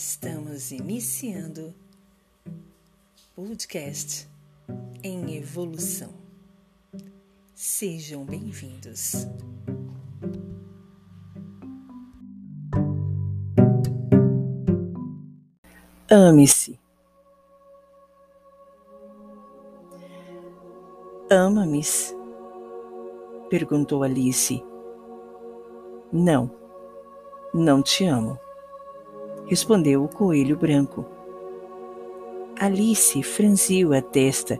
Estamos iniciando podcast em evolução. Sejam bem-vindos. Ame-se. Ama-me? perguntou Alice. Não, não te amo respondeu o coelho branco. Alice franziu a testa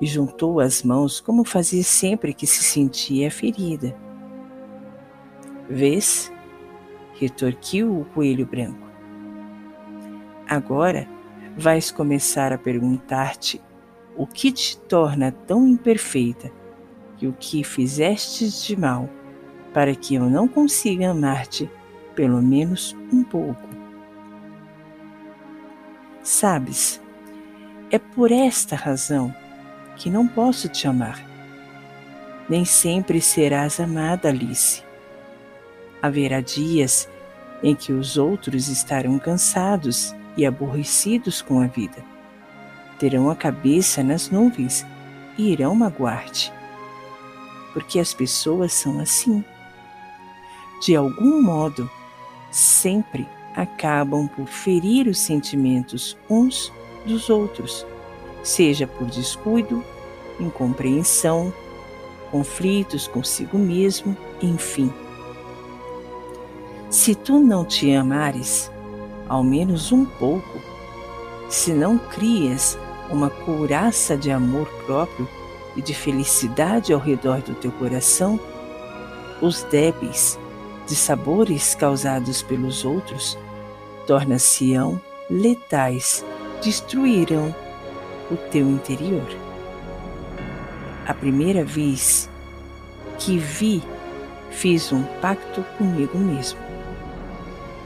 e juntou as mãos como fazia sempre que se sentia ferida. Vês? retorquiu o coelho branco. Agora vais começar a perguntar-te o que te torna tão imperfeita e o que fizestes de mal para que eu não consiga amar-te pelo menos um pouco. Sabes, é por esta razão que não posso te amar. Nem sempre serás amada, Alice. Haverá dias em que os outros estarão cansados e aborrecidos com a vida. Terão a cabeça nas nuvens e irão magoar-te. Porque as pessoas são assim. De algum modo, sempre acabam por ferir os sentimentos uns dos outros, seja por descuido, incompreensão, conflitos consigo mesmo, enfim. Se tu não te amares, ao menos um pouco, se não crias uma couraça de amor próprio e de felicidade ao redor do teu coração, os débeis de sabores causados pelos outros torna-se-ão letais, destruirão o teu interior. A primeira vez que vi, fiz um pacto comigo mesmo.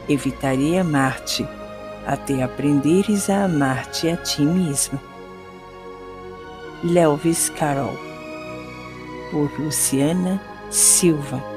Evitarei amar-te até aprenderes a amar-te a ti mesmo. Lewis Carroll, por Luciana Silva